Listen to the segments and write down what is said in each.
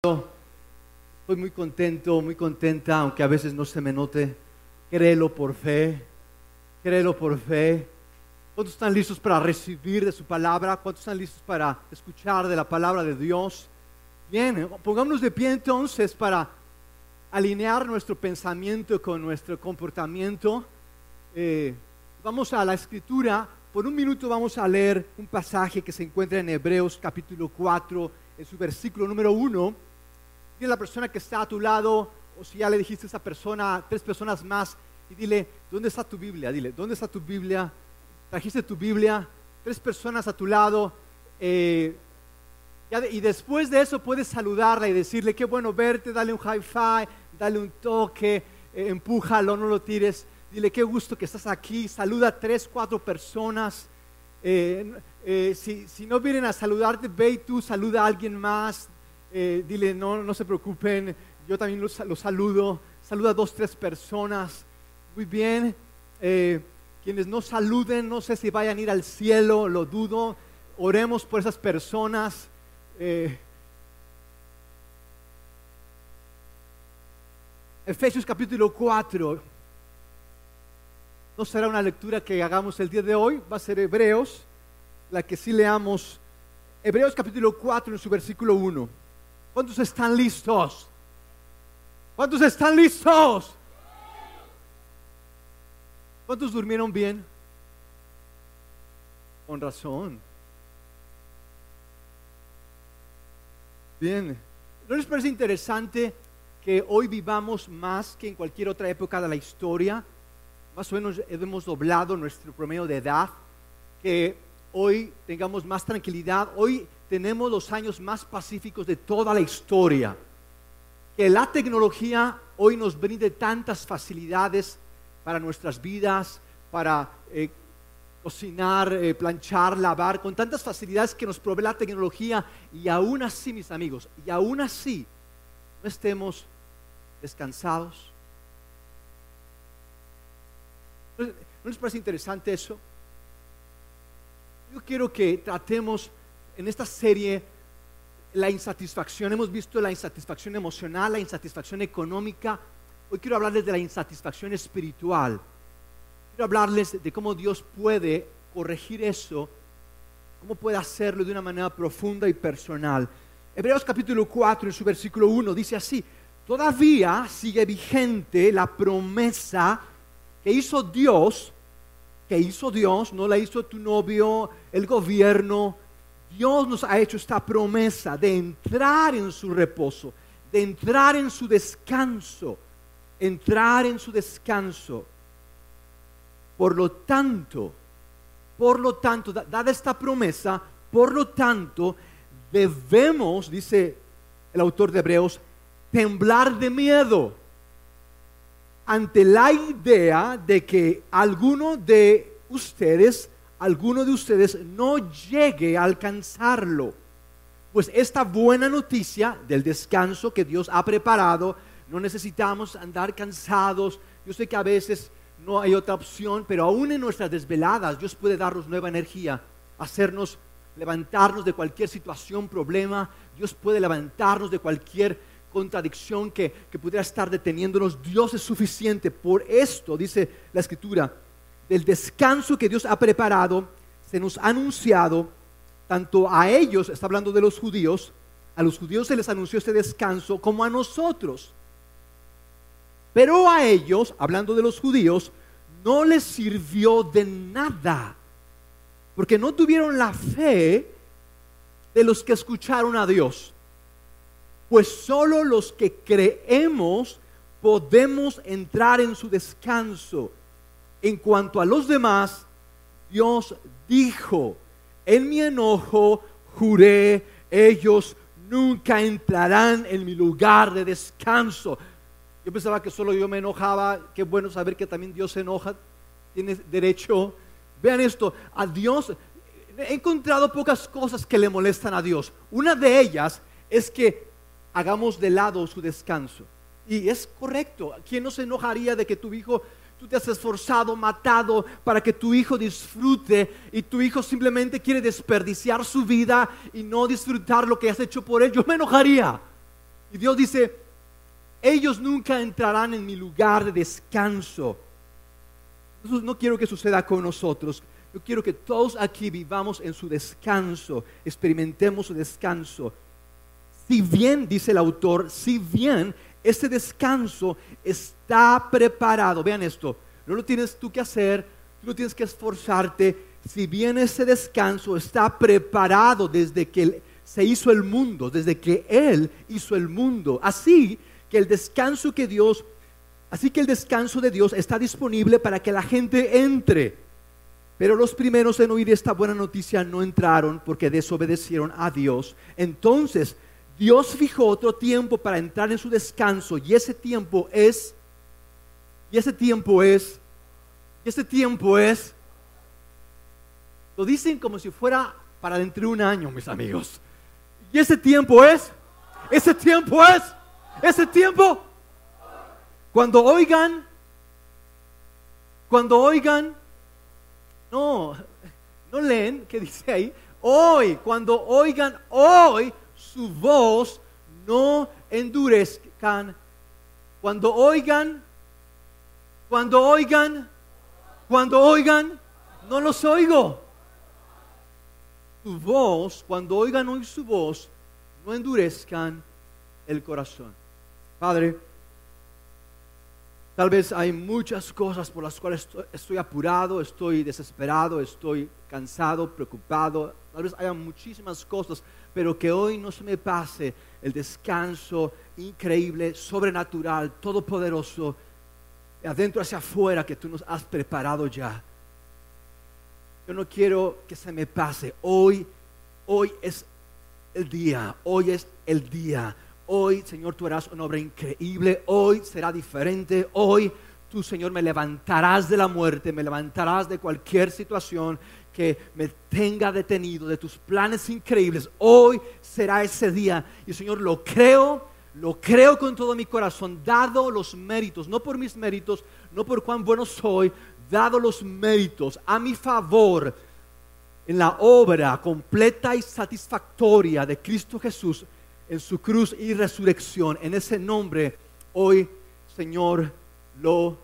Estoy muy contento, muy contenta, aunque a veces no se me note. Créelo por fe, créelo por fe. ¿Cuántos están listos para recibir de su palabra? ¿Cuántos están listos para escuchar de la palabra de Dios? Bien, pongámonos de pie entonces para alinear nuestro pensamiento con nuestro comportamiento. Eh, vamos a la escritura. Por un minuto vamos a leer un pasaje que se encuentra en Hebreos capítulo 4, en su versículo número 1. Dile a la persona que está a tu lado, o si ya le dijiste a esa persona, tres personas más, y dile, ¿dónde está tu Biblia? Dile, ¿dónde está tu Biblia? ¿Trajiste tu Biblia? Tres personas a tu lado. Eh, y después de eso puedes saludarla y decirle, qué bueno verte, dale un high five, dale un toque, eh, empújalo, no lo tires. Dile, qué gusto que estás aquí. Saluda a tres, cuatro personas. Eh, eh, si, si, no vienen a saludarte, ve y tú saluda a alguien más. Dile, no, no se preocupen, yo también los, saludo. Saluda a dos, tres personas. Muy bien. quienes no saluden, no sé si vayan a ir al cielo, lo dudo. Oremos por esas personas. Efesios capítulo 4. No será una lectura que hagamos el día de hoy, va a ser Hebreos, la que sí leamos. Hebreos capítulo 4 en su versículo 1. ¿Cuántos están listos? ¿Cuántos están listos? ¿Cuántos durmieron bien? Con razón. Bien. ¿No les parece interesante que hoy vivamos más que en cualquier otra época de la historia. Más o menos hemos doblado nuestro promedio de edad, que hoy tengamos más tranquilidad. Hoy tenemos los años más pacíficos de toda la historia. Que la tecnología hoy nos brinde tantas facilidades para nuestras vidas, para eh, cocinar, eh, planchar, lavar, con tantas facilidades que nos provee la tecnología. Y aún así, mis amigos, y aún así, no estemos descansados. ¿No les parece interesante eso? Yo quiero que tratemos en esta serie la insatisfacción. Hemos visto la insatisfacción emocional, la insatisfacción económica. Hoy quiero hablarles de la insatisfacción espiritual. Quiero hablarles de cómo Dios puede corregir eso, cómo puede hacerlo de una manera profunda y personal. Hebreos capítulo 4, en su versículo 1, dice así, todavía sigue vigente la promesa que hizo Dios, que hizo Dios, no la hizo tu novio, el gobierno. Dios nos ha hecho esta promesa de entrar en su reposo, de entrar en su descanso, entrar en su descanso. Por lo tanto, por lo tanto, dada esta promesa, por lo tanto, debemos, dice el autor de Hebreos, temblar de miedo ante la idea de que alguno de ustedes, alguno de ustedes no llegue a alcanzarlo. Pues esta buena noticia del descanso que Dios ha preparado, no necesitamos andar cansados. Yo sé que a veces no hay otra opción, pero aún en nuestras desveladas Dios puede darnos nueva energía, hacernos levantarnos de cualquier situación, problema. Dios puede levantarnos de cualquier contradicción que, pudiera estar deteniéndonos. Dios es suficiente. Por esto, dice la escritura, del descanso que Dios ha preparado, se nos ha anunciado tanto a ellos, está hablando de los judíos, a los judíos se les anunció este descanso como a nosotros. Pero a ellos, hablando de los judíos, no les sirvió de nada, porque no tuvieron la fe de los que escucharon a Dios pues solo los que creemos podemos entrar en su descanso. En cuanto a los demás, Dios dijo, en mi enojo juré, ellos nunca entrarán en mi lugar de descanso. Yo pensaba que solo yo me enojaba, qué bueno saber que también Dios se enoja, tiene derecho. Vean esto, a Dios he encontrado pocas cosas que le molestan a Dios. Una de ellas es que hagamos de lado su descanso. Y es correcto. ¿Quién no se enojaría de que tu hijo, tú te has esforzado, matado para que tu hijo disfrute y tu hijo simplemente quiere desperdiciar su vida y no disfrutar lo que has hecho por él? Yo me enojaría. Y Dios dice, ellos nunca entrarán en mi lugar de descanso. no quiero que suceda con nosotros. Yo quiero que todos aquí vivamos en su descanso, experimentemos su descanso. Si bien, dice el autor, si bien ese descanso está preparado, vean esto, no lo tienes tú que hacer, no tienes que esforzarte, si bien ese descanso está preparado desde que se hizo el mundo, desde que Él hizo el mundo, así que el descanso que Dios, así que el descanso de Dios está disponible para que la gente entre. Pero los primeros en oír esta buena noticia no entraron porque desobedecieron a Dios. Entonces Dios fijó otro tiempo para entrar en su descanso y ese tiempo es, y ese tiempo es, y ese tiempo es, lo dicen como si fuera para dentro de un año, mis amigos. Y ese tiempo es, ese tiempo es, ese tiempo, cuando oigan, cuando oigan no, no leen, ¿qué dice ahí? Hoy, cuando oigan hoy su voz, no endurezcan. Cuando oigan, cuando oigan, cuando oigan, no los oigo. Su voz, cuando oigan hoy su voz, no endurezcan el corazón. Padre, Tal vez hay muchas cosas por las cuales estoy, apurado, estoy desesperado, estoy cansado, preocupado. Tal vez haya muchísimas cosas, pero que hoy no se me pase el descanso increíble, sobrenatural, todopoderoso, de adentro hacia afuera que tú nos has preparado ya. Yo no quiero que se me pase. Hoy, hoy es el día, hoy es el día Hoy, Señor, tú harás una obra increíble. Hoy será diferente. Hoy tú, Señor, me levantarás de la muerte, me levantarás de cualquier situación que me tenga detenido, de tus planes increíbles. Hoy será ese día. Y, Señor, lo creo, lo creo con todo mi corazón, dado los méritos, no por mis méritos, no por cuán bueno soy, dado los méritos a mi favor en la obra completa y satisfactoria de Cristo Jesús en su cruz y resurrección. En ese nombre, hoy, Señor, lo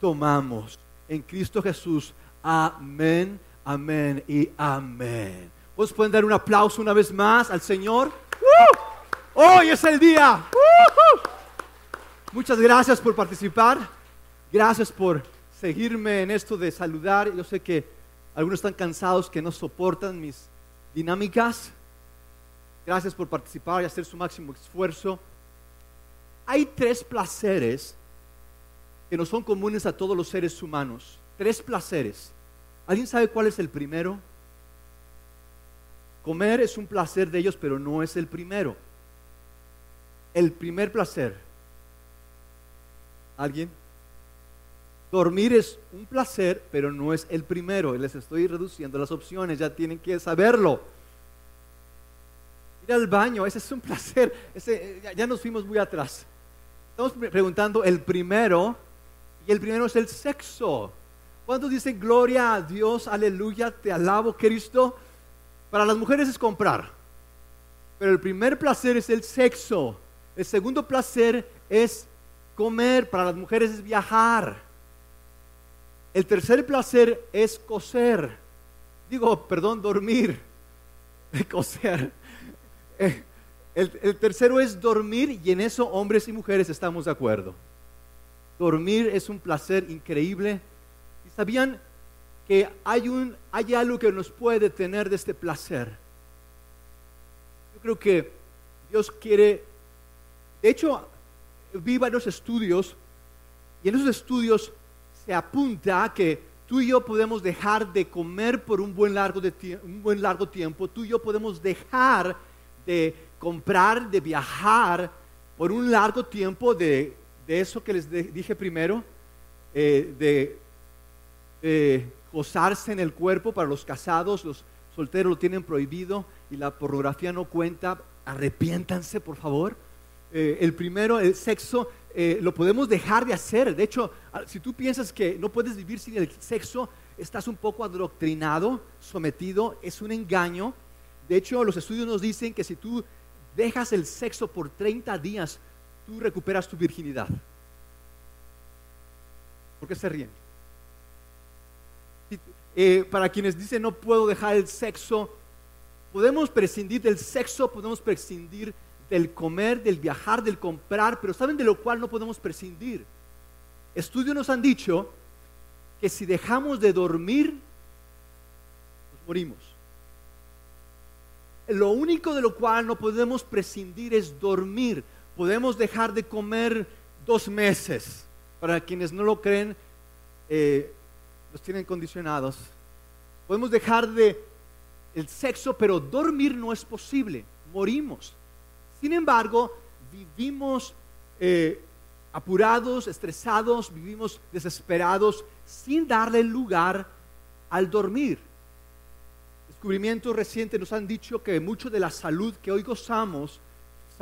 tomamos. En Cristo Jesús. Amén, amén y amén. ¿Pues pueden dar un aplauso una vez más al Señor? Hoy es el día. Muchas gracias por participar. Gracias por seguirme en esto de saludar. Yo sé que algunos están cansados que no soportan mis dinámicas. Gracias por participar y hacer su máximo esfuerzo. Hay tres placeres que no son comunes a todos los seres humanos. Tres placeres. ¿Alguien sabe cuál es el primero? Comer es un placer de ellos, pero no es el primero. El primer placer. ¿Alguien? Dormir es un placer, pero no es el primero. Les estoy reduciendo las opciones, ya tienen que saberlo ir al baño, ese es un placer. Ese, ya, nos fuimos muy atrás. Estamos preguntando el primero, y el primero es el sexo. ¿Cuántos dicen gloria a Dios, aleluya, te alabo Cristo? Para las mujeres es comprar, pero el primer placer es el sexo. El segundo placer es comer, para las mujeres es viajar. El tercer placer es coser. Digo, perdón, dormir. Coser. Eh, el, tercero es dormir y en eso hombres y mujeres estamos de acuerdo. Dormir es un placer increíble. ¿Y sabían que hay, un, hay algo que nos puede tener de este placer? Yo creo que Dios quiere, de hecho, vi varios estudios y en esos estudios se apunta que tú y yo podemos dejar de comer por un buen largo, de un buen largo tiempo, tú y yo podemos dejar de comprar, de viajar por un largo tiempo de, eso que les dije primero, eh, de gozarse en el cuerpo para los casados, los solteros lo tienen prohibido y la pornografía no cuenta, arrepiéntanse por favor. Eh, el primero, el sexo, eh, lo podemos dejar de hacer. De hecho, si tú piensas que no puedes vivir sin el sexo, estás un poco adoctrinado, sometido, es un engaño. De hecho, los estudios nos dicen que si tú dejas el sexo por 30 días, tú recuperas tu virginidad. ¿Por qué se ríen? Eh, para quienes dicen no puedo dejar el sexo, podemos prescindir del sexo, podemos prescindir del comer, del viajar, del comprar, pero ¿saben de lo cual no podemos prescindir? Estudios nos han dicho que si dejamos de dormir, nos morimos. Lo único de lo cual no podemos prescindir es dormir. Podemos dejar de comer dos meses. Para quienes no lo creen, eh, los tienen condicionados. Podemos dejar de el sexo, pero dormir no es posible. Morimos. Sin embargo, vivimos eh, apurados, estresados, vivimos desesperados sin darle lugar al dormir. Descubrimientos recientes nos han dicho que mucho de la salud que hoy gozamos,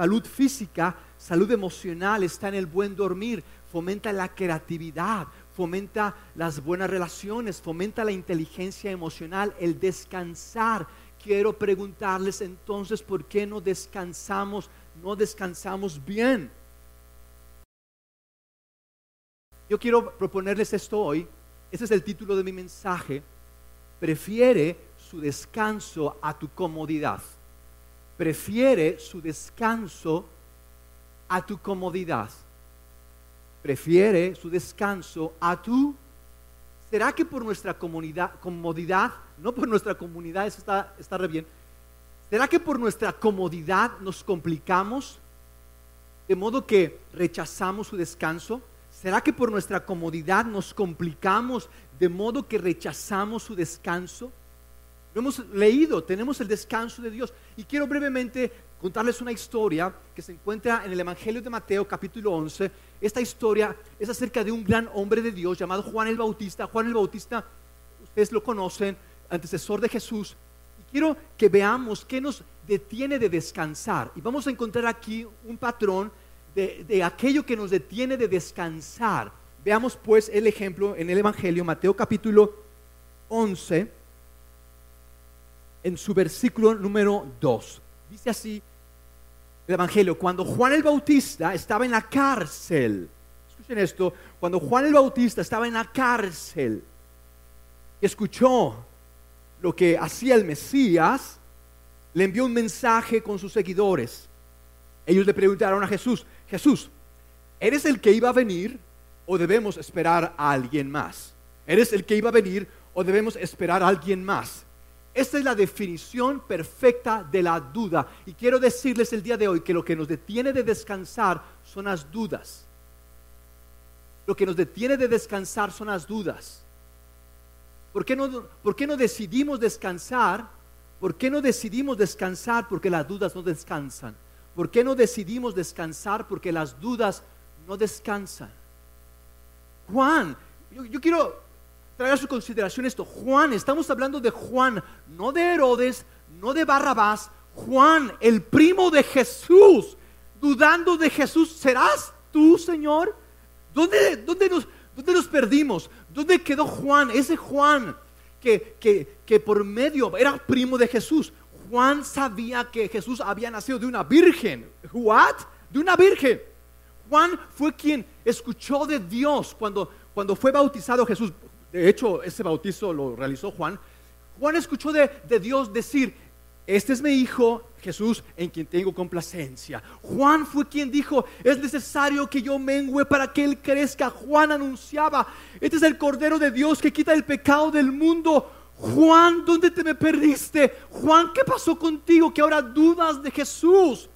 salud física, salud emocional, está en el buen dormir. Fomenta la creatividad, fomenta las buenas relaciones, fomenta la inteligencia emocional, el descansar. Quiero preguntarles entonces, ¿por qué no descansamos? No descansamos bien. Yo quiero proponerles esto hoy. Ese es el título de mi mensaje. Prefiere su descanso a tu comodidad. Prefiere su descanso a tu comodidad. Prefiere su descanso a tu... ¿Será que por nuestra comodidad, no por nuestra comunidad, eso está, está re bien, ¿será que por nuestra comodidad nos complicamos de modo que rechazamos su descanso? ¿Será que por nuestra comodidad nos complicamos de modo que rechazamos su descanso? Lo hemos leído, tenemos el descanso de Dios. Y quiero brevemente contarles una historia que se encuentra en el Evangelio de Mateo capítulo 11. Esta historia es acerca de un gran hombre de Dios llamado Juan el Bautista. Juan el Bautista, ustedes lo conocen, antecesor de Jesús. Y quiero que veamos qué nos detiene de descansar. Y vamos a encontrar aquí un patrón de, de aquello que nos detiene de descansar. Veamos pues el ejemplo en el Evangelio, Mateo capítulo 11, en su versículo número 2. Dice así el Evangelio, cuando Juan el Bautista estaba en la cárcel, escuchen esto, cuando Juan el Bautista estaba en la cárcel, escuchó lo que hacía el Mesías, le envió un mensaje con sus seguidores. Ellos le preguntaron a Jesús, Jesús, ¿eres el que iba a venir o debemos esperar a alguien más? ¿Eres el que iba a venir o debemos esperar a alguien más? Esta es la definición perfecta de la duda. Y quiero decirles el día de hoy que lo que nos detiene de descansar son las dudas. Lo que nos detiene de descansar son las dudas. ¿Por qué no, por qué no decidimos descansar? ¿Por qué no decidimos descansar? Porque las dudas no descansan. ¿Por qué no decidimos descansar? Porque las dudas no descansan. Juan, yo, yo quiero traer a su consideración esto. Juan, estamos hablando de Juan, no de Herodes, no de Barrabás. Juan, el primo de Jesús, dudando de Jesús, ¿serás tú, Señor? ¿Dónde, dónde, nos, dónde nos perdimos? ¿Dónde quedó Juan? Ese Juan que, que, que por medio era primo de Jesús. Juan sabía que Jesús había nacido de una virgen. ¿What? De una virgen. Juan fue quien escuchó de Dios cuando, cuando fue bautizado Jesús de hecho ese bautizo lo realizó Juan, Juan escuchó de, Dios decir, este es mi hijo Jesús en quien tengo complacencia. Juan fue quien dijo, es necesario que yo mengüe para que Él crezca. Juan anunciaba, este es el Cordero de Dios que quita el pecado del mundo. Juan, ¿dónde te me perdiste? Juan, ¿qué pasó contigo que ahora dudas de Jesús?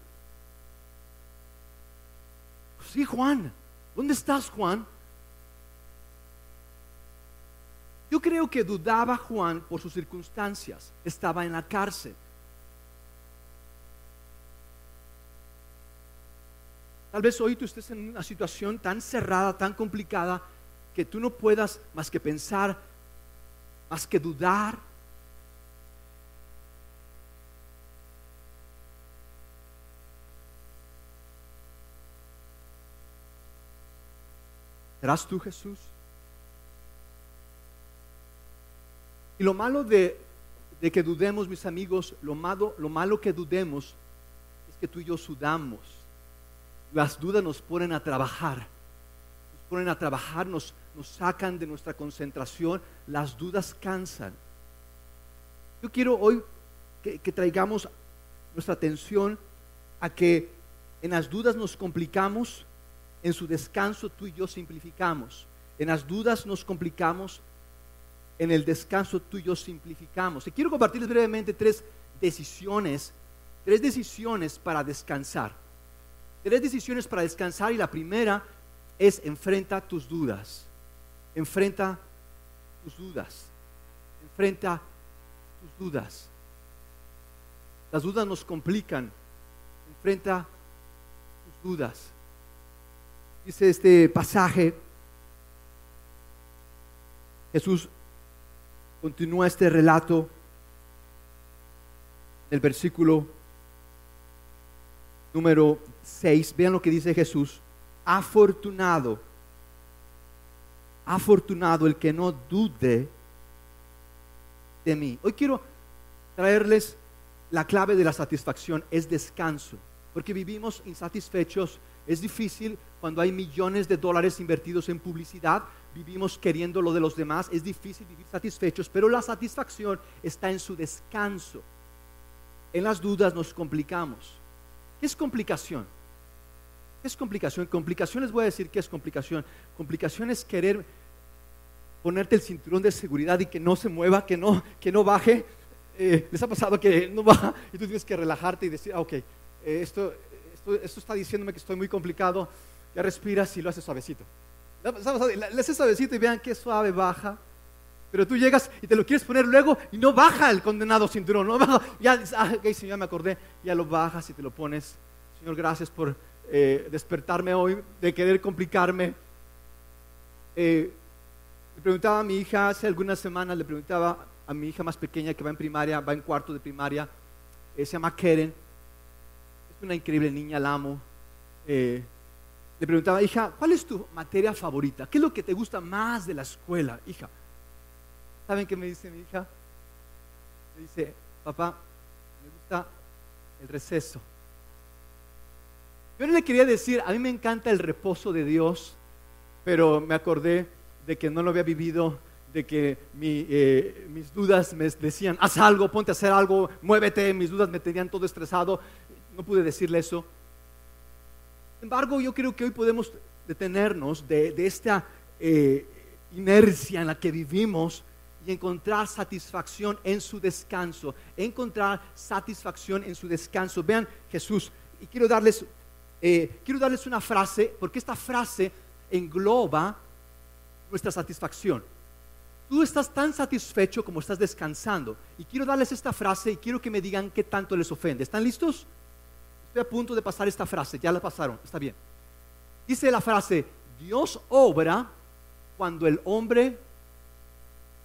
Sí, Juan, ¿dónde estás, Juan? Yo creo que dudaba Juan por sus circunstancias. Estaba en la cárcel. Tal vez hoy tú estés en una situación tan cerrada, tan complicada, que tú no puedas más que pensar, más que dudar. ¿Serás tú Jesús? Y lo malo de, que dudemos, mis amigos, lo malo, lo malo que dudemos es que tú y yo sudamos. Las dudas nos ponen a trabajar. Nos ponen a trabajar, nos, sacan de nuestra concentración. Las dudas cansan. Yo quiero hoy que, que traigamos nuestra atención a que en las dudas nos complicamos, en su descanso tú y yo simplificamos. En las dudas nos complicamos, en el descanso tú y yo simplificamos. Y quiero compartirles brevemente tres decisiones, tres decisiones para descansar. Tres decisiones para descansar y la primera es enfrenta tus dudas. Enfrenta tus dudas. Enfrenta tus dudas. Las dudas nos complican. Enfrenta tus dudas. Dice este pasaje, Jesús continúa este relato el versículo número 6. Vean lo que dice Jesús. Afortunado, afortunado el que no dude de mí. Hoy quiero traerles la clave de la satisfacción, es descanso, porque vivimos insatisfechos. Es difícil cuando hay millones de dólares invertidos en publicidad, vivimos queriendo lo de los demás, es difícil vivir satisfechos, pero la satisfacción está en su descanso. En las dudas nos complicamos. ¿Qué es complicación? ¿Qué es complicación? Complicación les voy a decir qué es complicación. Complicación es querer ponerte el cinturón de seguridad y que no se mueva, que no, que no baje. Eh, ¿Les ha pasado que no baja y tú tienes que relajarte y decir, ah, ok, eh, esto, esto, esto, está diciéndome que estoy muy complicado? Ya respiras y lo haces suavecito. Le haces suavecito y vean qué suave baja. Pero tú llegas y te lo quieres poner luego y no baja el condenado cinturón. No baja. Ya, ah, Señor, me acordé. Ya lo bajas y te lo pones. Señor, gracias por eh, despertarme hoy, de querer complicarme. Eh, le preguntaba a mi hija hace algunas semanas, le preguntaba a mi hija más pequeña que va en primaria, va en cuarto de primaria, eh, se llama Keren. Es una increíble niña, la amo. Le preguntaba, hija, ¿cuál es tu materia favorita? ¿Qué es lo que te gusta más de la escuela, hija? ¿Saben qué me dice mi hija? Me dice, papá, me gusta el receso. Yo no le quería decir, a mí me encanta el reposo de Dios, pero me acordé de que no lo había vivido, de que eh, mis dudas me decían, haz algo, ponte a hacer algo, muévete, mis dudas me tenían todo estresado, no pude decirle eso. Embargo, yo creo que hoy podemos detenernos de, esta eh, inercia en la que vivimos y encontrar satisfacción en su descanso, encontrar satisfacción en su descanso. Vean Jesús, y quiero darles, eh, quiero darles una frase, porque esta frase engloba nuestra satisfacción. Tú estás tan satisfecho como estás descansando. Y quiero darles esta frase y quiero que me digan qué tanto les ofende. ¿Están listos? Estoy a punto de pasar esta frase, ya la pasaron, está bien. Dice la frase, Dios obra cuando el hombre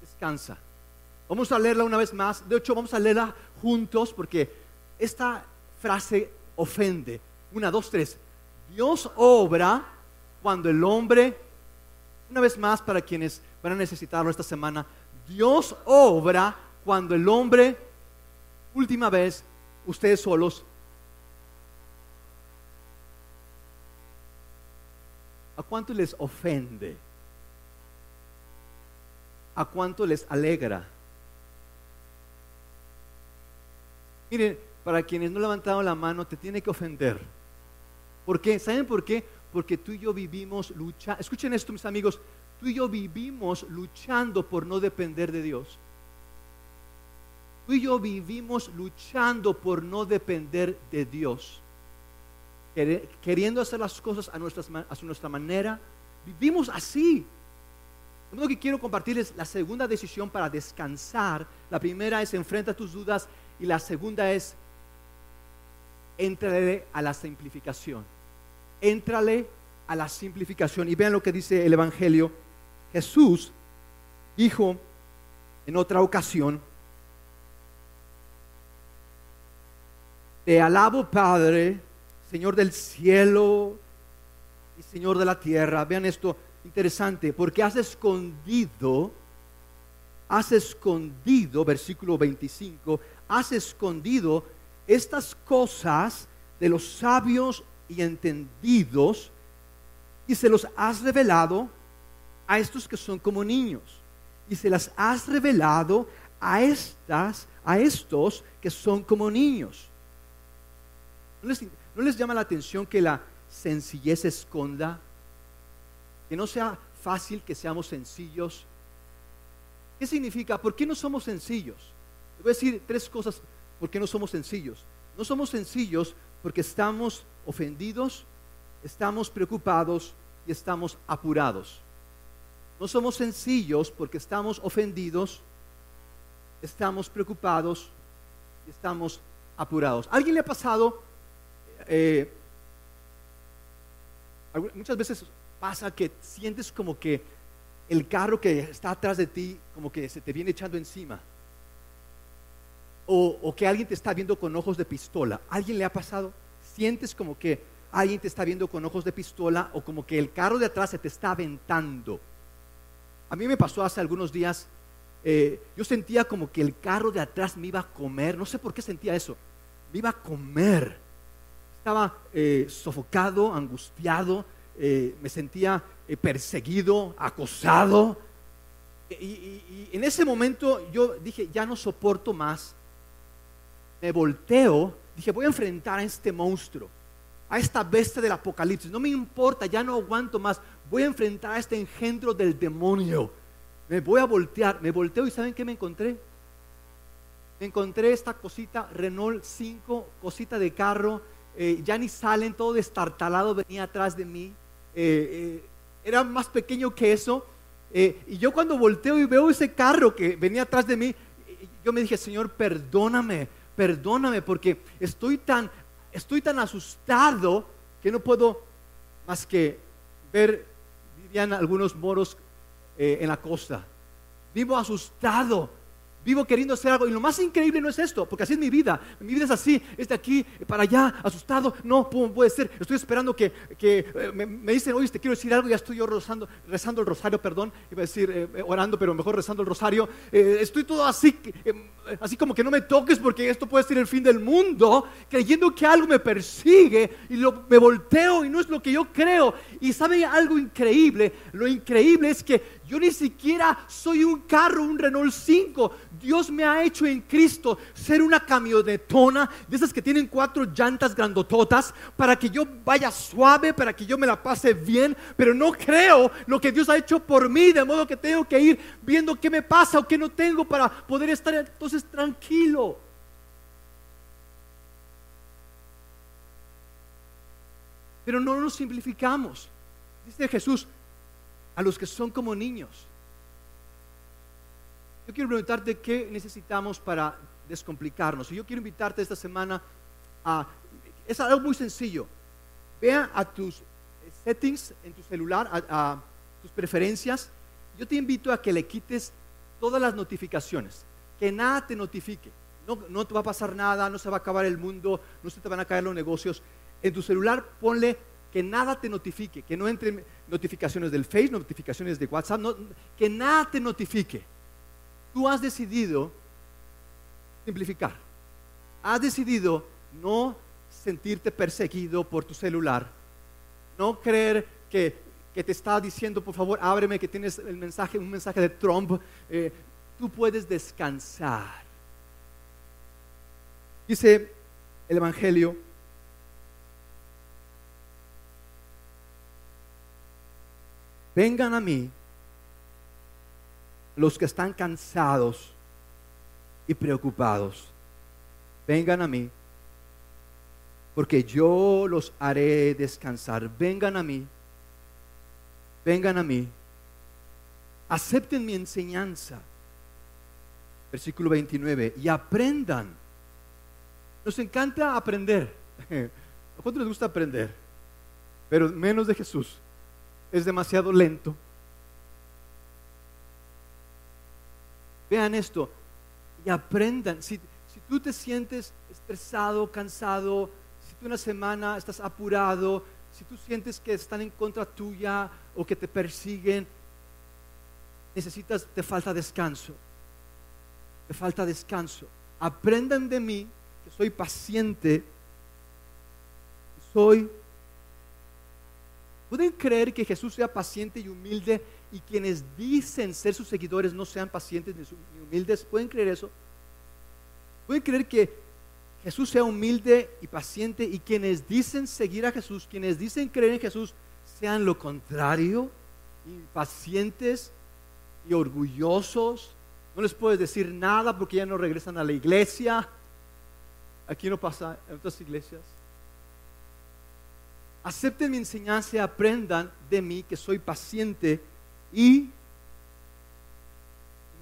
descansa. Vamos a leerla una vez más. De hecho, vamos a leerla juntos porque esta frase ofende. Una, dos, tres. Dios obra cuando el hombre, una vez más para quienes van a necesitarlo esta semana, Dios obra cuando el hombre, última vez, ustedes solos, ¿a cuánto les ofende? a cuánto les alegra. Miren, para quienes no levantaron la mano, te tiene que ofender. ¿Por qué? ¿Saben por qué? Porque tú y yo vivimos lucha. Escuchen esto, mis amigos. Tú y yo vivimos luchando por no depender de Dios. Tú y yo vivimos luchando por no depender de Dios. Queriendo hacer las cosas a, a nuestra manera. Vivimos así. Lo que quiero compartirles la segunda decisión para descansar. La primera es enfrenta tus dudas y la segunda es entrale a la simplificación. Entrale a la simplificación. Y vean lo que dice el Evangelio. Jesús dijo en otra ocasión, te alabo Padre, Señor del cielo y Señor de la tierra. Vean esto, interesante, porque has escondido, has escondido, versículo 25, has escondido estas cosas de los sabios y entendidos y se los has revelado a estos que son como niños. Y se las has revelado a estas, a estos que son como niños. ¿No les, ¿No les llama la atención que la sencillez esconda? Que no sea fácil que seamos sencillos. ¿Qué significa? ¿Por qué no somos sencillos? voy a decir tres cosas por qué no somos sencillos. No somos sencillos porque estamos ofendidos, estamos preocupados y estamos apurados. No somos sencillos porque estamos ofendidos, estamos preocupados y estamos apurados. ¿Alguien le ha pasado? Eh, muchas veces pasa que sientes como que el carro que está atrás de ti, como que se te viene echando encima. O, que alguien te está viendo con ojos de pistola. ¿Alguien le ha pasado? Sientes como que alguien te está viendo con ojos de pistola o como que el carro de atrás se te está aventando. A mí me pasó hace algunos días, eh, yo sentía como que el carro de atrás me iba a comer, no sé por qué sentía eso, me iba a comer. Estaba eh, sofocado, angustiado, eh, me sentía perseguido, acosado. y en ese momento yo dije, ya no soporto más. Me volteo, dije, voy a enfrentar a este monstruo a esta bestia del apocalipsis. No me importa, ya no aguanto más. Voy a enfrentar a este engendro del demonio. Me voy a voltear. Me volteo y ¿saben qué me encontré? Me encontré esta cosita Renault 5, cosita de carro. Eh, ya ni salen, todo destartalado venía atrás de mí. Eh, eh, era más pequeño que eso. y yo cuando volteo y veo ese carro que venía atrás de mí, yo me dije, Señor, perdóname, perdóname, porque estoy tan estoy tan asustado que no puedo más que ver, vivían algunos moros en la costa. Vivo asustado Vivo queriendo hacer algo. Y lo más increíble no es esto, porque así es mi vida. Mi vida es así, es de aquí para allá, asustado. No, puede ser. Estoy esperando que, eh, me, dicen, oye, te quiero decir algo. Ya estoy yo rezando, rezando el rosario, perdón. Iba a decir eh, eh, orando, pero mejor rezando el rosario. estoy todo así, así como que no me toques porque esto puede ser el fin del mundo. Creyendo que algo me persigue y lo, me volteo y no es lo que yo creo. Y sabe algo increíble. Lo increíble es que yo ni siquiera soy un carro, un Renault 5. Dios me ha hecho en Cristo ser una camionetona de esas que tienen cuatro llantas grandototas para que yo vaya suave, para que yo me la pase bien. Pero no creo lo que Dios ha hecho por mí, de modo que tengo que ir viendo qué me pasa o qué no tengo para poder estar entonces tranquilo. Pero no nos simplificamos. Dice Jesús, a los que son como niños. Yo quiero preguntarte qué necesitamos para descomplicarnos. Y yo quiero invitarte esta semana a... Es algo muy sencillo. Vea a tus settings en tu celular, a, tus preferencias. Yo te invito a que le quites todas las notificaciones. Que nada te notifique. No, no te va a pasar nada, no se va a acabar el mundo, no se te van a caer los negocios. En tu celular ponle que nada te notifique, que no entren notificaciones del Face, notificaciones de WhatsApp, que nada te notifique. Tú has decidido simplificar. Has decidido no sentirte perseguido por tu celular. No creer que, te está diciendo, por favor, ábreme que tienes el mensaje, un mensaje de Trump. Eh, tú puedes descansar. Dice el Evangelio vengan a mí los que están cansados y preocupados. Vengan a mí, porque yo los haré descansar. Vengan a mí, vengan a mí, acepten mi enseñanza. Versículo 29, y aprendan. Nos encanta aprender. ¿A cuánto les gusta aprender? Pero menos de Jesús es demasiado lento. Vean esto y aprendan. Si, tú te sientes estresado, cansado, si tú una semana estás apurado, si tú sientes que están en contra tuya o que te persiguen, necesitas, te falta descanso. Te falta descanso. Aprendan de mí, que soy paciente soy. ¿Pueden creer que Jesús sea paciente y humilde y quienes dicen ser sus seguidores no sean pacientes ni humildes? ¿Pueden creer eso? ¿Pueden creer que Jesús sea humilde y paciente y quienes dicen seguir a Jesús, quienes dicen creer en Jesús, sean lo contrario, impacientes y orgullosos? No les puedes decir nada porque ya no regresan a la iglesia. Aquí no pasa en otras iglesias. Acepten mi enseñanza y aprendan de mí que soy paciente y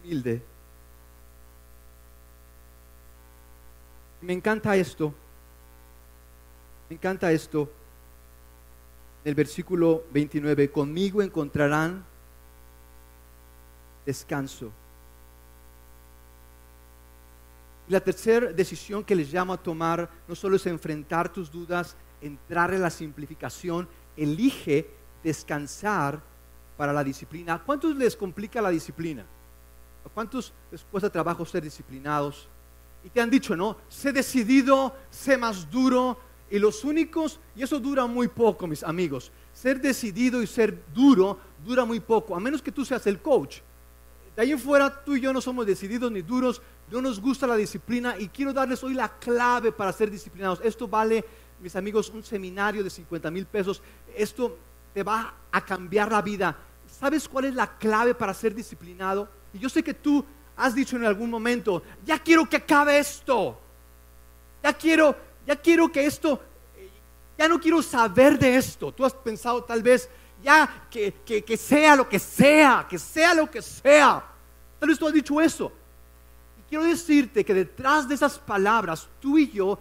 humilde. Me encanta esto. Me encanta esto. En el versículo 29, conmigo encontrarán descanso. La tercera decisión que les llamo a tomar no solo es enfrentar tus dudas, entrar en la simplificación, elige descansar para la disciplina. ¿A cuántos les complica la disciplina? ¿A cuántos les cuesta trabajo ser disciplinados? Y te han dicho, no, sé decidido, sé más duro. Y los únicos, y eso dura muy poco, mis amigos, ser decidido y ser duro dura muy poco, a menos que tú seas el coach. De ahí en fuera, tú y yo no somos decididos ni duros, no nos gusta la disciplina y quiero darles hoy la clave para ser disciplinados. Esto vale mis amigos, un seminario de 50 mil pesos. Esto te va a cambiar la vida. ¿Sabes cuál es la clave para ser disciplinado? Y yo sé que tú has dicho en algún momento, ya quiero que acabe esto. Ya quiero, ya quiero que esto, ya no quiero saber de esto. Tú has pensado tal vez, ya que, que, que sea lo que sea, que sea lo que sea. Tal vez tú has dicho eso. Y quiero decirte que detrás de esas palabras, tú y yo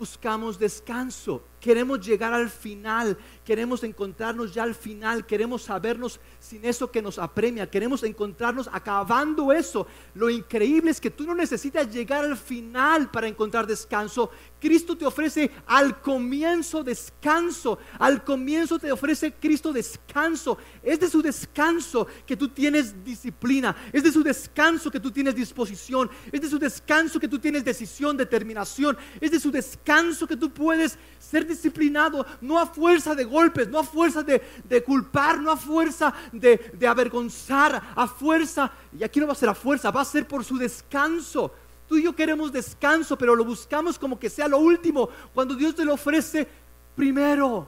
buscamos descanso. Queremos llegar al final, queremos encontrarnos ya al final, queremos sabernos sin eso que nos apremia, queremos encontrarnos acabando eso. Lo increíble es que tú no necesitas llegar al final para encontrar descanso. Cristo te ofrece al comienzo descanso, al comienzo te ofrece Cristo descanso. Es de su descanso que tú tienes disciplina, es de su descanso que tú tienes disposición, es de su descanso que tú tienes decisión, determinación, es de su descanso que tú puedes ser disciplinado, no a fuerza de golpes, no a fuerza de, culpar, no a fuerza de, de, avergonzar, a fuerza, y aquí no va a ser a fuerza, va a ser por su descanso. Tú y yo queremos descanso, pero lo buscamos como que sea lo último, cuando Dios te lo ofrece primero.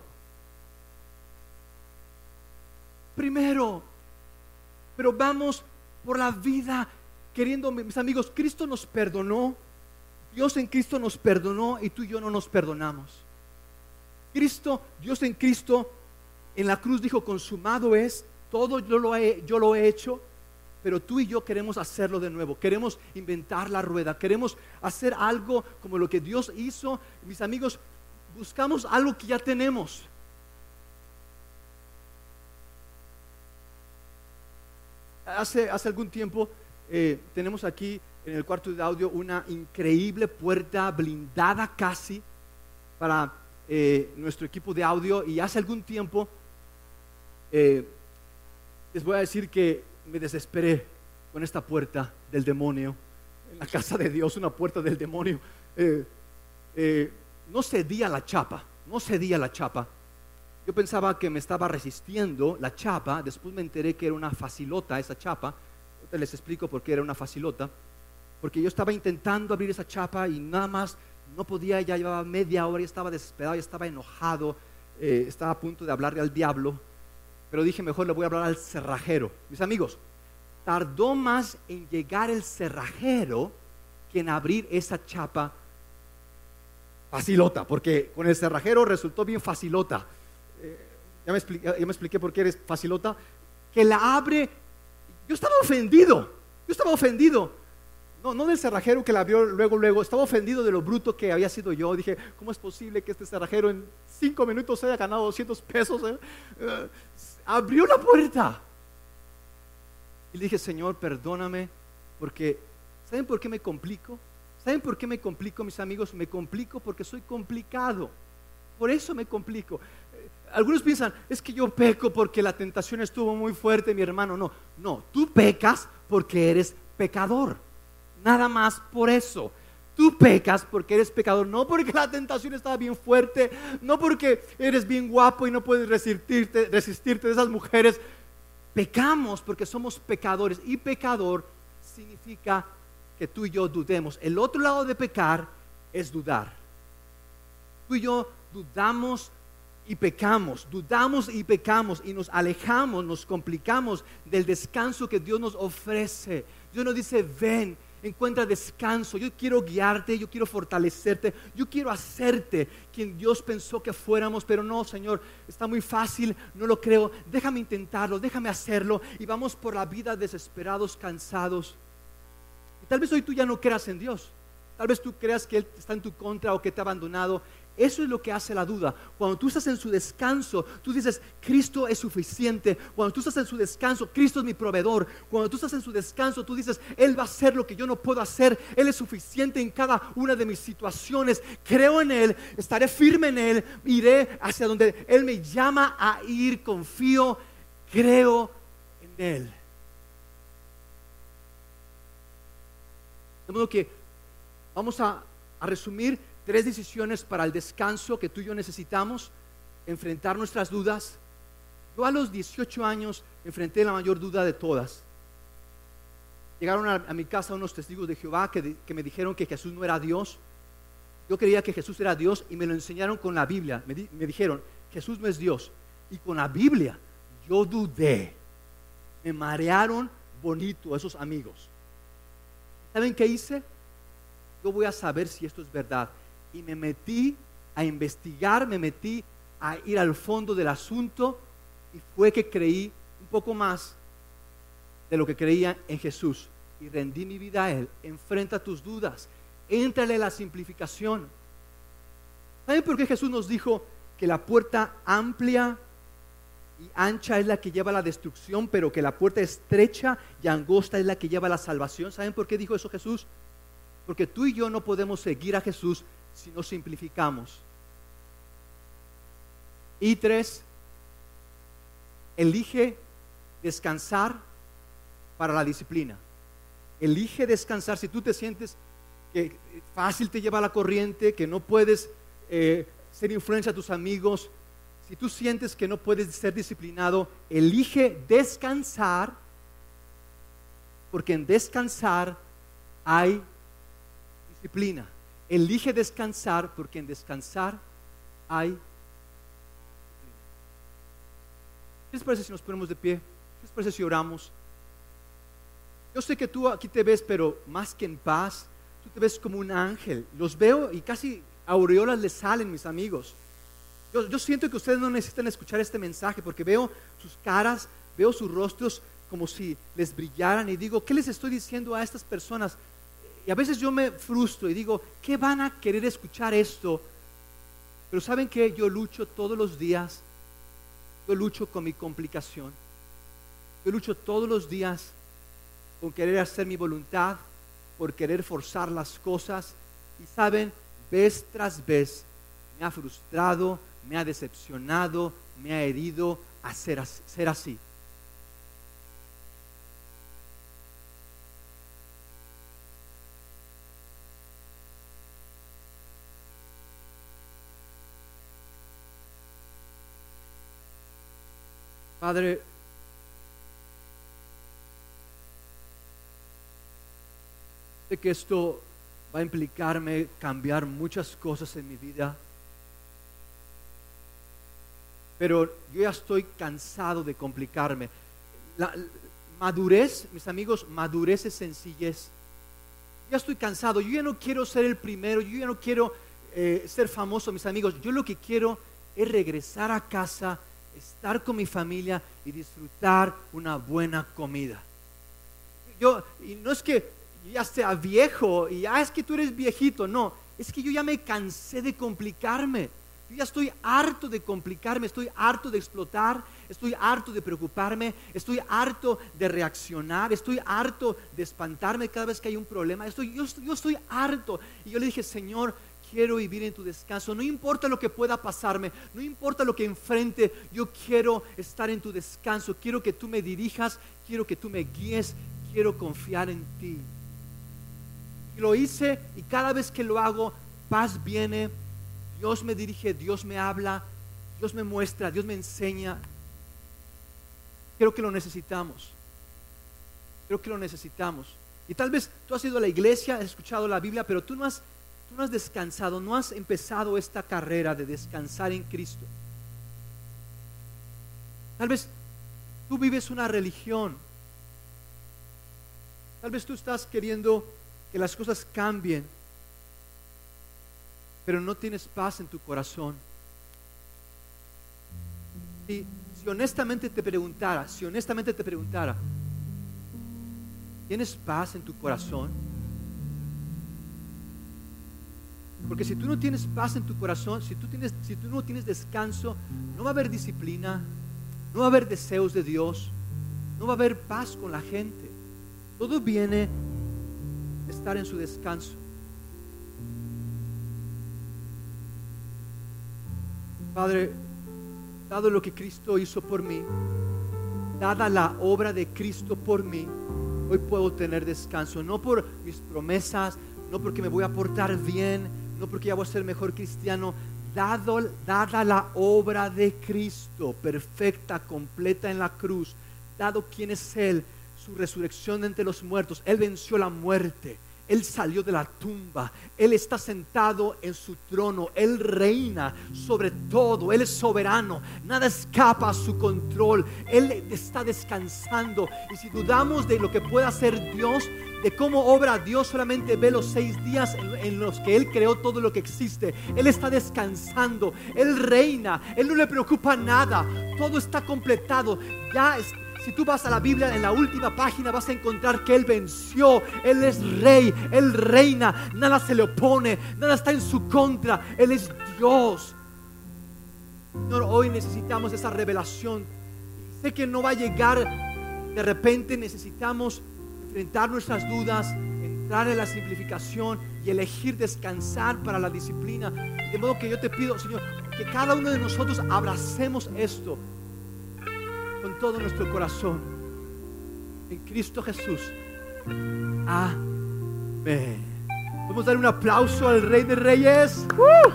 Primero. Pero vamos por la vida queriendo, mis amigos, Cristo nos perdonó. Dios en Cristo nos perdonó y tú y yo no nos perdonamos. Cristo, Dios en Cristo, en la cruz dijo, consumado es, todo yo lo he, yo lo he hecho, pero tú y yo queremos hacerlo de nuevo, queremos inventar la rueda, queremos hacer algo como lo que Dios hizo. Mis amigos, buscamos algo que ya tenemos. Hace, hace algún tiempo eh, tenemos aquí en el cuarto de audio una increíble puerta blindada casi para eh, nuestro equipo de audio y hace algún tiempo eh, les voy a decir que me desesperé con esta puerta del demonio en la casa de Dios, una puerta del demonio. Eh, no cedía la chapa, no cedía la chapa. Yo pensaba que me estaba resistiendo la chapa, después me enteré que era una facilota esa chapa. Les explico por qué era una facilota. Porque yo estaba intentando abrir esa chapa y nada más no podía, ya llevaba media hora, y estaba desesperado, ya estaba enojado, eh, estaba a punto de hablarle al diablo, pero dije, mejor le voy a hablar al cerrajero. Mis amigos, tardó más en llegar el cerrajero que en abrir esa chapa facilota, porque con el cerrajero resultó bien facilota. Eh, ya, me expliqué, ya me expliqué por qué eres facilota, que la abre, yo estaba ofendido, yo estaba ofendido no, no del cerrajero que la vio luego, luego. Estaba ofendido de lo bruto que había sido yo. Dije, ¿cómo es posible que este cerrajero en cinco minutos haya ganado 200 pesos? Eh? Eh, abrió la puerta. Y le dije, Señor, perdóname, porque ¿saben por qué me complico? ¿Saben por qué me complico, mis amigos? Me complico porque soy complicado. Por eso me complico. Eh, algunos piensan, es que yo peco porque la tentación estuvo muy fuerte, mi hermano. No, no, tú pecas porque eres pecador nada más por eso. Tú pecas porque eres pecador, no porque la tentación está bien fuerte, no porque eres bien guapo y no puedes resistirte, resistirte de esas mujeres. Pecamos porque somos pecadores y pecador significa que tú y yo dudemos. El otro lado de pecar es dudar. Tú y yo dudamos y pecamos, dudamos y pecamos y nos alejamos, nos complicamos del descanso que Dios nos ofrece. Dios nos dice, ven, encuentra descanso. Yo quiero guiarte, yo quiero fortalecerte, yo quiero hacerte quien Dios pensó que fuéramos, pero no, Señor, está muy fácil, no lo creo. Déjame intentarlo, déjame hacerlo y vamos por la vida desesperados, cansados. Y tal vez hoy tú ya no creas en Dios. Tal vez tú creas que Él está en tu contra o que te ha abandonado. Eso es lo que hace la duda. Cuando tú estás en su descanso, tú dices, Cristo es suficiente. Cuando tú estás en su descanso, Cristo es mi proveedor. Cuando tú estás en su descanso, tú dices, Él va a hacer lo que yo no puedo hacer. Él es suficiente en cada una de mis situaciones. Creo en Él, estaré firme en Él, iré hacia donde Él me llama a ir. Confío, creo en Él. De modo que vamos a, a resumir tres decisiones para el descanso que tú y yo necesitamos, enfrentar nuestras dudas. Yo a los 18 años enfrenté la mayor duda de todas. Llegaron a, mi casa unos testigos de Jehová que, me dijeron que Jesús no era Dios. Yo creía que Jesús era Dios y me lo enseñaron con la Biblia. Me, me dijeron, Jesús no es Dios. Y con la Biblia yo dudé. Me marearon bonito esos amigos. ¿Saben qué hice? Yo voy a saber si esto es verdad y me metí a investigar, me metí a ir al fondo del asunto y fue que creí un poco más de lo que creía en Jesús y rendí mi vida a Él. Enfrenta tus dudas, éntrale la simplificación. ¿Saben por qué Jesús nos dijo que la puerta amplia y ancha es la que lleva a la destrucción, pero que la puerta estrecha y angosta es la que lleva a la salvación? ¿Saben por qué dijo eso Jesús? Porque tú y yo no podemos seguir a Jesús si no simplificamos. Y tres, elige descansar para la disciplina. Elige descansar si tú te sientes que fácil te lleva la corriente, que no puedes eh, ser influencia a tus amigos, si tú sientes que no puedes ser disciplinado, elige descansar, porque en descansar hay disciplina. Elige descansar porque en descansar hay... ¿Qué les parece si nos ponemos de pie? ¿Qué les parece si oramos? Yo sé que tú aquí te ves, pero más que en paz, tú te ves como un ángel. Los veo y casi aureolas le salen, mis amigos. Yo, yo, siento que ustedes no necesitan escuchar este mensaje porque veo sus caras, veo sus rostros como si les brillaran y digo, ¿qué les estoy diciendo a estas personas? Y a veces yo me frustro y digo, ¿qué van a querer escuchar esto? Pero ¿saben que Yo lucho todos los días. Yo lucho con mi complicación. Yo lucho todos los días con querer hacer mi voluntad, por querer forzar las cosas. Y saben, vez tras vez me ha frustrado, me ha decepcionado, me ha herido a ser así. Padre, sé que esto va a implicarme cambiar muchas cosas en mi vida, pero yo ya estoy cansado de complicarme. La, madurez, mis amigos, madurez es sencillez. Ya estoy cansado, yo ya no quiero ser el primero, yo ya no quiero eh, ser famoso, mis amigos. Yo lo que quiero es regresar a casa estar con mi familia y disfrutar una buena comida. Yo, y no es que ya sea viejo y ya es que tú eres viejito, no, es que yo ya me cansé de complicarme. Yo ya estoy harto de complicarme, estoy harto de explotar, estoy harto de preocuparme, estoy harto de reaccionar, estoy harto de espantarme cada vez que hay un problema. Estoy, yo, yo estoy harto. Y yo le dije, Señor, quiero vivir en tu descanso. No importa lo que pueda pasarme, no importa lo que enfrente, yo quiero estar en tu descanso. Quiero que tú me dirijas, quiero que tú me guíes, quiero confiar en ti. Y lo hice y cada vez que lo hago, paz viene, Dios me dirige, Dios me habla, Dios me muestra, Dios me enseña. Creo que lo necesitamos. Creo que lo necesitamos. Y tal vez tú has ido a la iglesia, has escuchado la Biblia, pero tú no has, no has descansado, no has empezado esta carrera de descansar en Cristo. Tal vez tú vives una religión. Tal vez tú estás queriendo que las cosas cambien, pero no tienes paz en tu corazón. Si, si honestamente te preguntara, si honestamente te preguntara, ¿tienes paz en tu corazón? Porque si tú no tienes paz en tu corazón, si tú, tienes, si tú no tienes descanso, no va a haber disciplina, no va a haber deseos de Dios, no va a haber paz con la gente. Todo viene de estar en su descanso. Padre, dado lo que Cristo hizo por mí, dada la obra de Cristo por mí, hoy puedo tener descanso, no por mis promesas, no porque me voy a portar bien, no porque ya voy a ser mejor cristiano, dado, dada la obra de Cristo, perfecta, completa en la cruz, dado quién es Él, su resurrección entre los muertos, Él venció la muerte. Él salió de la tumba, Él está sentado en su trono, Él reina sobre todo, Él es soberano, nada escapa a su control, Él está descansando. Y si dudamos de lo que pueda hacer Dios, de cómo obra Dios, solamente ve los seis días en, los que Él creó todo lo que existe. Él está descansando, Él reina, Él no le preocupa nada, todo está completado, ya está si tú vas a la Biblia en la última página vas a encontrar que Él venció, Él es rey, Él reina, nada se le opone, nada está en su contra, Él es Dios. Señor, hoy necesitamos esa revelación. Sé que no va a llegar de repente, necesitamos enfrentar nuestras dudas, entrar en la simplificación y elegir descansar para la disciplina. De modo que yo te pido, Señor, que cada uno de nosotros abracemos esto con todo nuestro corazón. En Cristo Jesús. Amén. Vamos a dar un aplauso al Rey de Reyes. ¡Uh!